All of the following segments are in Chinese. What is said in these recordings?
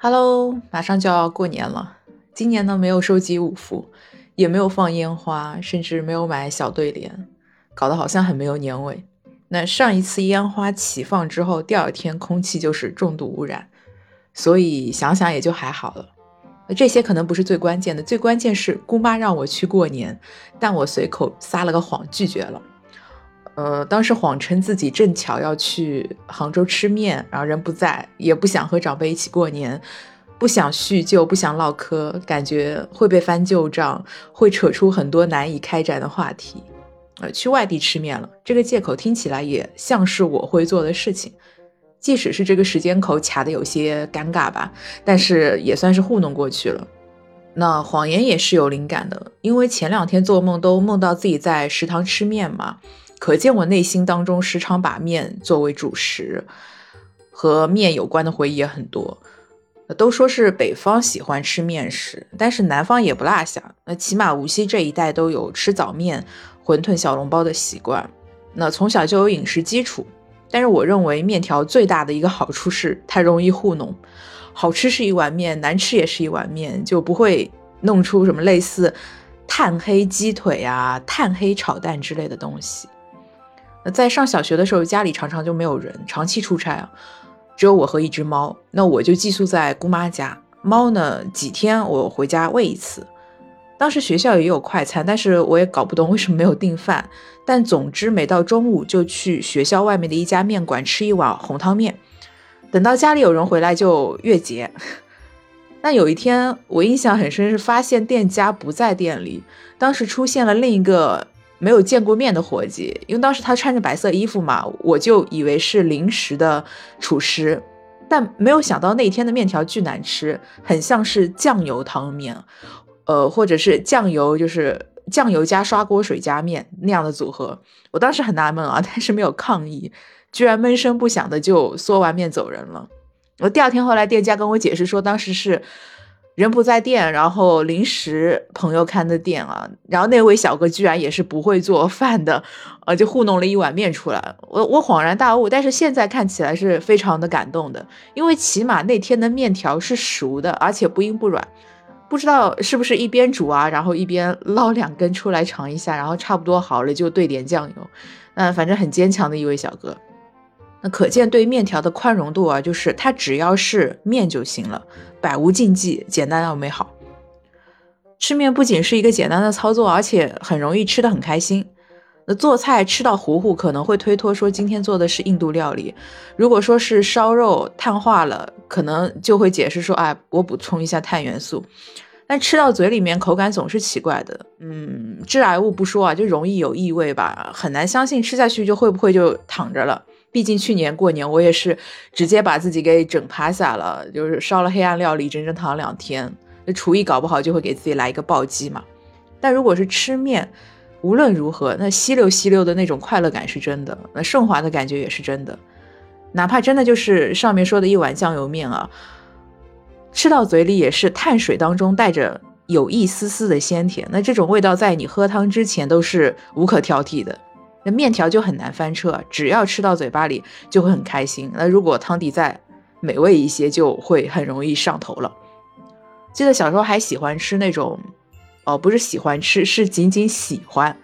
Hello，马上就要过年了。今年呢，没有收集五福，也没有放烟花，甚至没有买小对联，搞得好像很没有年味。那上一次烟花齐放之后，第二天空气就是重度污染，所以想想也就还好了。这些可能不是最关键的，最关键是姑妈让我去过年，但我随口撒了个谎拒绝了。呃，当时谎称自己正巧要去杭州吃面，然后人不在，也不想和长辈一起过年，不想叙旧，不想唠嗑，感觉会被翻旧账，会扯出很多难以开展的话题。呃，去外地吃面了，这个借口听起来也像是我会做的事情，即使是这个时间口卡的有些尴尬吧，但是也算是糊弄过去了。那谎言也是有灵感的，因为前两天做梦都梦到自己在食堂吃面嘛。可见我内心当中时常把面作为主食，和面有关的回忆也很多。都说是北方喜欢吃面食，但是南方也不落下。那起码无锡这一带都有吃早面、馄饨、小笼包的习惯。那从小就有饮食基础。但是我认为面条最大的一个好处是它容易糊弄，好吃是一碗面，难吃也是一碗面，就不会弄出什么类似炭黑鸡腿啊、炭黑炒蛋之类的东西。在上小学的时候，家里常常就没有人，长期出差啊，只有我和一只猫。那我就寄宿在姑妈家，猫呢几天我回家喂一次。当时学校也有快餐，但是我也搞不懂为什么没有订饭。但总之每到中午就去学校外面的一家面馆吃一碗红汤面，等到家里有人回来就月结。那有一天我印象很深，是发现店家不在店里，当时出现了另一个。没有见过面的伙计，因为当时他穿着白色衣服嘛，我就以为是临时的厨师，但没有想到那天的面条巨难吃，很像是酱油汤面，呃，或者是酱油就是酱油加刷锅水加面那样的组合。我当时很纳闷啊，但是没有抗议，居然闷声不响的就嗦完面走人了。我第二天后来店家跟我解释说，当时是。人不在店，然后临时朋友看的店啊，然后那位小哥居然也是不会做饭的，呃，就糊弄了一碗面出来。我我恍然大悟，但是现在看起来是非常的感动的，因为起码那天的面条是熟的，而且不硬不软。不知道是不是一边煮啊，然后一边捞两根出来尝一下，然后差不多好了就兑点酱油。嗯，反正很坚强的一位小哥。那可见对面条的宽容度啊，就是它只要是面就行了，百无禁忌，简单又美好。吃面不仅是一个简单的操作，而且很容易吃得很开心。那做菜吃到糊糊，可能会推脱说今天做的是印度料理；如果说是烧肉碳化了，可能就会解释说，哎，我补充一下碳元素。但吃到嘴里面口感总是奇怪的，嗯，致癌物不说啊，就容易有异味吧，很难相信吃下去就会不会就躺着了。毕竟去年过年我也是直接把自己给整趴下了，就是烧了黑暗料理，整整躺了两天。那厨艺搞不好就会给自己来一个暴击嘛。但如果是吃面，无论如何，那吸溜吸溜的那种快乐感是真的，那顺滑的感觉也是真的。哪怕真的就是上面说的一碗酱油面啊，吃到嘴里也是碳水当中带着有一丝丝的鲜甜，那这种味道在你喝汤之前都是无可挑剔的。面条就很难翻车，只要吃到嘴巴里就会很开心。那如果汤底再美味一些，就会很容易上头了。记得小时候还喜欢吃那种，哦，不是喜欢吃，是仅仅喜欢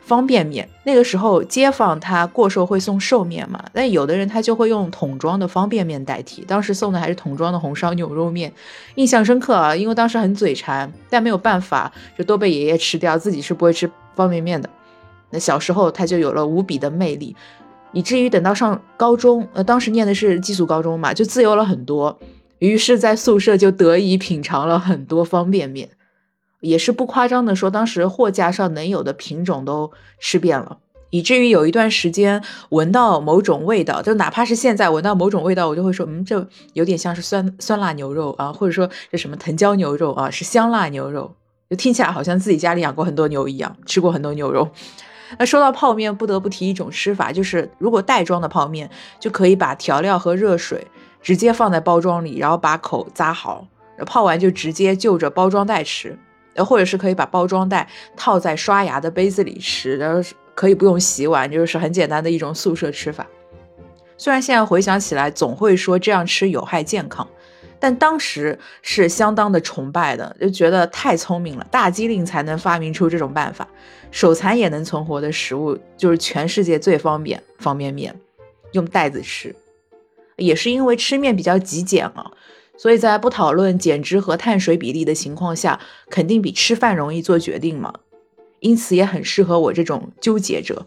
方便面。那个时候街坊他过寿会送寿面嘛，但有的人他就会用桶装的方便面代替。当时送的还是桶装的红烧牛肉面，印象深刻啊，因为当时很嘴馋，但没有办法，就都被爷爷吃掉，自己是不会吃方便面的。那小时候他就有了无比的魅力，以至于等到上高中，呃，当时念的是寄宿高中嘛，就自由了很多。于是，在宿舍就得以品尝了很多方便面，也是不夸张的说，当时货架上能有的品种都吃遍了，以至于有一段时间闻到某种味道，就哪怕是现在闻到某种味道，我就会说，嗯，这有点像是酸酸辣牛肉啊，或者说这什么藤椒牛肉啊，是香辣牛肉，就听起来好像自己家里养过很多牛一样，吃过很多牛肉。那说到泡面，不得不提一种吃法，就是如果袋装的泡面，就可以把调料和热水直接放在包装里，然后把口扎好，泡完就直接就着包装袋吃，呃，或者是可以把包装袋套在刷牙的杯子里吃，然后可以不用洗碗，就是很简单的一种宿舍吃法。虽然现在回想起来，总会说这样吃有害健康，但当时是相当的崇拜的，就觉得太聪明了，大机灵才能发明出这种办法，手残也能存活的食物就是全世界最方便方便面，用袋子吃，也是因为吃面比较极简啊，所以在不讨论减脂和碳水比例的情况下，肯定比吃饭容易做决定嘛，因此也很适合我这种纠结者。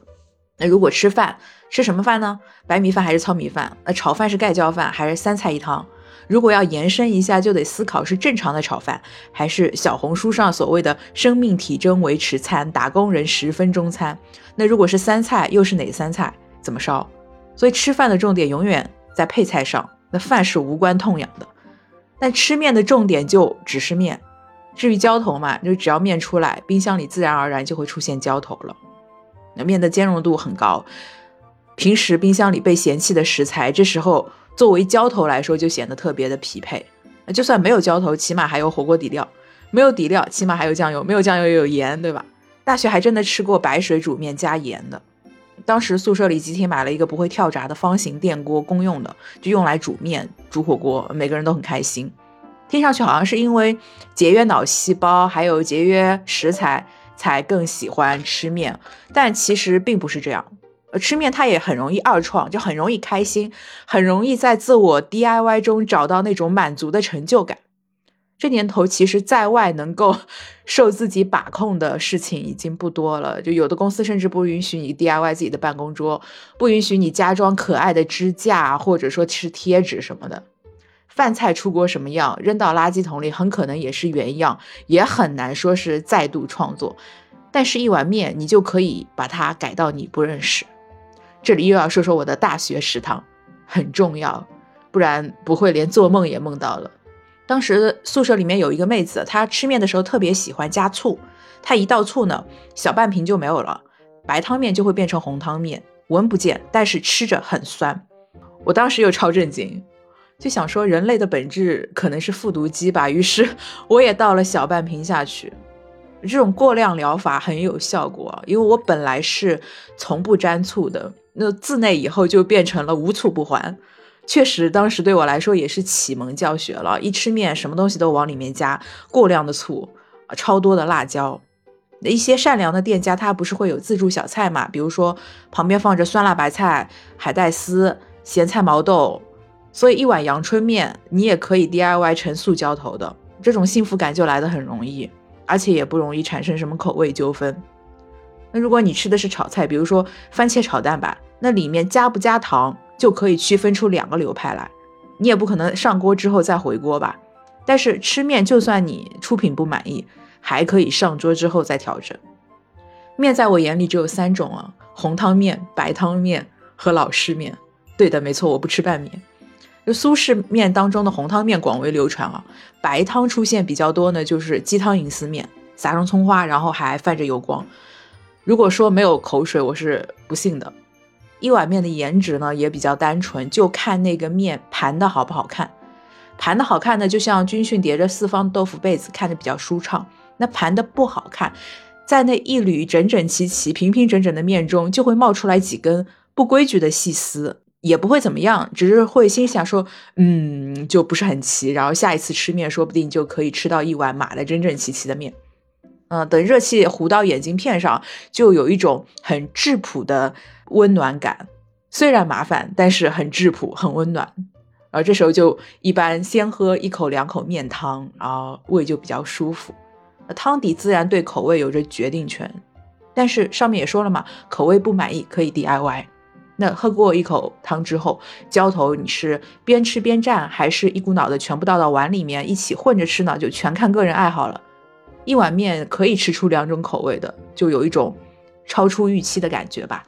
那如果吃饭，吃什么饭呢？白米饭还是糙米饭？那炒饭是盖浇饭还是三菜一汤？如果要延伸一下，就得思考是正常的炒饭，还是小红书上所谓的生命体征维持餐、打工人十分钟餐。那如果是三菜，又是哪三菜？怎么烧？所以吃饭的重点永远在配菜上，那饭是无关痛痒的。但吃面的重点就只是面。至于浇头嘛，就只要面出来，冰箱里自然而然就会出现浇头了。那面的兼容度很高，平时冰箱里被嫌弃的食材，这时候。作为浇头来说，就显得特别的匹配。就算没有浇头，起码还有火锅底料；没有底料，起码还有酱油；没有酱油，也有盐，对吧？大学还真的吃过白水煮面加盐的。当时宿舍里集体买了一个不会跳闸的方形电锅，公用的，就用来煮面、煮火锅，每个人都很开心。听上去好像是因为节约脑细胞，还有节约食材，才更喜欢吃面，但其实并不是这样。吃面它也很容易二创，就很容易开心，很容易在自我 DIY 中找到那种满足的成就感。这年头，其实在外能够 受自己把控的事情已经不多了。就有的公司甚至不允许你 DIY 自己的办公桌，不允许你加装可爱的支架，或者说吃贴纸什么的。饭菜出锅什么样，扔到垃圾桶里很可能也是原样，也很难说是再度创作。但是，一碗面你就可以把它改到你不认识。这里又要说说我的大学食堂，很重要，不然不会连做梦也梦到了。当时宿舍里面有一个妹子，她吃面的时候特别喜欢加醋，她一倒醋呢，小半瓶就没有了，白汤面就会变成红汤面，闻不见，但是吃着很酸。我当时又超震惊，就想说人类的本质可能是复读机吧，于是 我也倒了小半瓶下去。这种过量疗法很有效果，因为我本来是从不沾醋的。那自那以后就变成了无醋不欢，确实当时对我来说也是启蒙教学了。一吃面，什么东西都往里面加过量的醋，超多的辣椒。一些善良的店家他不是会有自助小菜嘛？比如说旁边放着酸辣白菜、海带丝、咸菜毛豆，所以一碗阳春面你也可以 DIY 成素浇头的，这种幸福感就来得很容易，而且也不容易产生什么口味纠纷。那如果你吃的是炒菜，比如说番茄炒蛋吧。那里面加不加糖就可以区分出两个流派来，你也不可能上锅之后再回锅吧。但是吃面，就算你出品不满意，还可以上桌之后再调整。面在我眼里只有三种啊：红汤面、白汤面和老式面。对的，没错，我不吃拌面。就苏式面当中的红汤面广为流传啊，白汤出现比较多呢，就是鸡汤银丝面，撒上葱花，然后还泛着油光。如果说没有口水，我是不信的。一碗面的颜值呢也比较单纯，就看那个面盘的好不好看。盘的好看呢，就像军训叠着四方豆腐被子，看着比较舒畅。那盘的不好看，在那一缕整整齐齐、平平整整的面中，就会冒出来几根不规矩的细丝，也不会怎么样，只是会心想说，嗯，就不是很齐。然后下一次吃面，说不定就可以吃到一碗码的整整齐齐的面。嗯，等热气糊到眼镜片上，就有一种很质朴的。温暖感虽然麻烦，但是很质朴，很温暖。而这时候就一般先喝一口两口面汤，然后胃就比较舒服。汤底自然对口味有着决定权，但是上面也说了嘛，口味不满意可以 DIY。那喝过一口汤之后，浇头你是边吃边蘸，还是一股脑的全部倒到碗里面一起混着吃呢？就全看个人爱好了。一碗面可以吃出两种口味的，就有一种超出预期的感觉吧。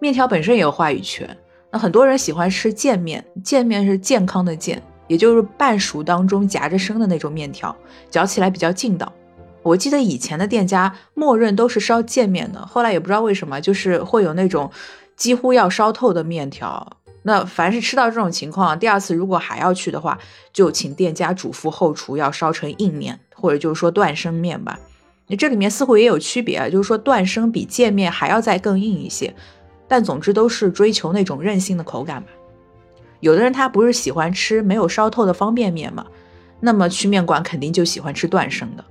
面条本身也有话语权，那很多人喜欢吃健面，健面是健康的健，也就是半熟当中夹着生的那种面条，嚼起来比较劲道。我记得以前的店家默认都是烧健面的，后来也不知道为什么，就是会有那种几乎要烧透的面条。那凡是吃到这种情况，第二次如果还要去的话，就请店家嘱咐后厨要烧成硬面，或者就是说断生面吧。那这里面似乎也有区别啊，就是说断生比健面还要再更硬一些。但总之都是追求那种韧性的口感吧。有的人他不是喜欢吃没有烧透的方便面嘛，那么去面馆肯定就喜欢吃断生的。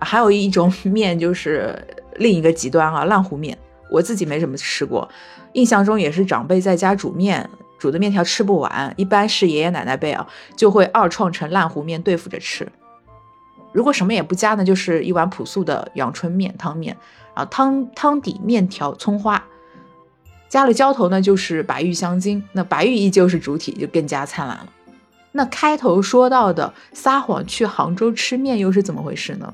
还有一种 面就是另一个极端啊，烂糊面。我自己没怎么吃过，印象中也是长辈在家煮面，煮的面条吃不完，一般是爷爷奶奶辈啊，就会二创成烂糊面对付着吃。如果什么也不加呢，就是一碗朴素的阳春面汤面啊，汤汤底面条葱花，加了浇头呢，就是白玉香精，那白玉依旧是主体，就更加灿烂了。那开头说到的撒谎去杭州吃面又是怎么回事呢？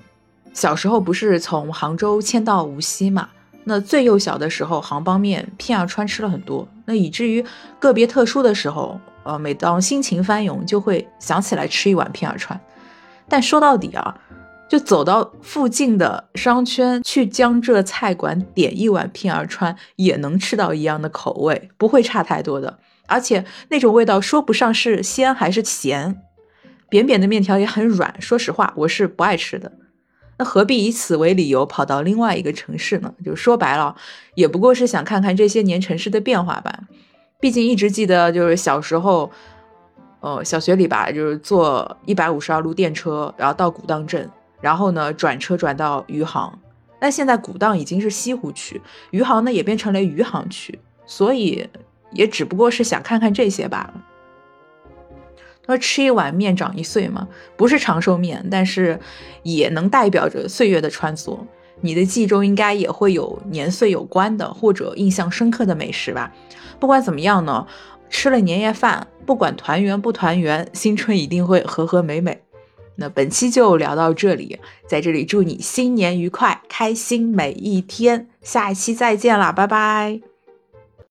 小时候不是从杭州迁到无锡嘛？那最幼小的时候，杭帮面片儿川吃了很多，那以至于个别特殊的时候，呃，每当心情翻涌，就会想起来吃一碗片儿川。但说到底啊，就走到附近的商圈去江浙菜馆点一碗片儿川，也能吃到一样的口味，不会差太多的。而且那种味道说不上是鲜还是咸，扁扁的面条也很软。说实话，我是不爱吃的。那何必以此为理由跑到另外一个城市呢？就说白了，也不过是想看看这些年城市的变化吧。毕竟一直记得，就是小时候，呃，小学里吧，就是坐一百五十二路电车，然后到古荡镇，然后呢转车转到余杭。但现在古荡已经是西湖区，余杭呢也变成了余杭区，所以也只不过是想看看这些罢了。说吃一碗面长一岁嘛，不是长寿面，但是也能代表着岁月的穿梭。你的记忆中应该也会有年岁有关的或者印象深刻的美食吧？不管怎么样呢，吃了年夜饭，不管团圆不团圆，新春一定会和和美美。那本期就聊到这里，在这里祝你新年愉快，开心每一天。下一期再见啦，拜拜。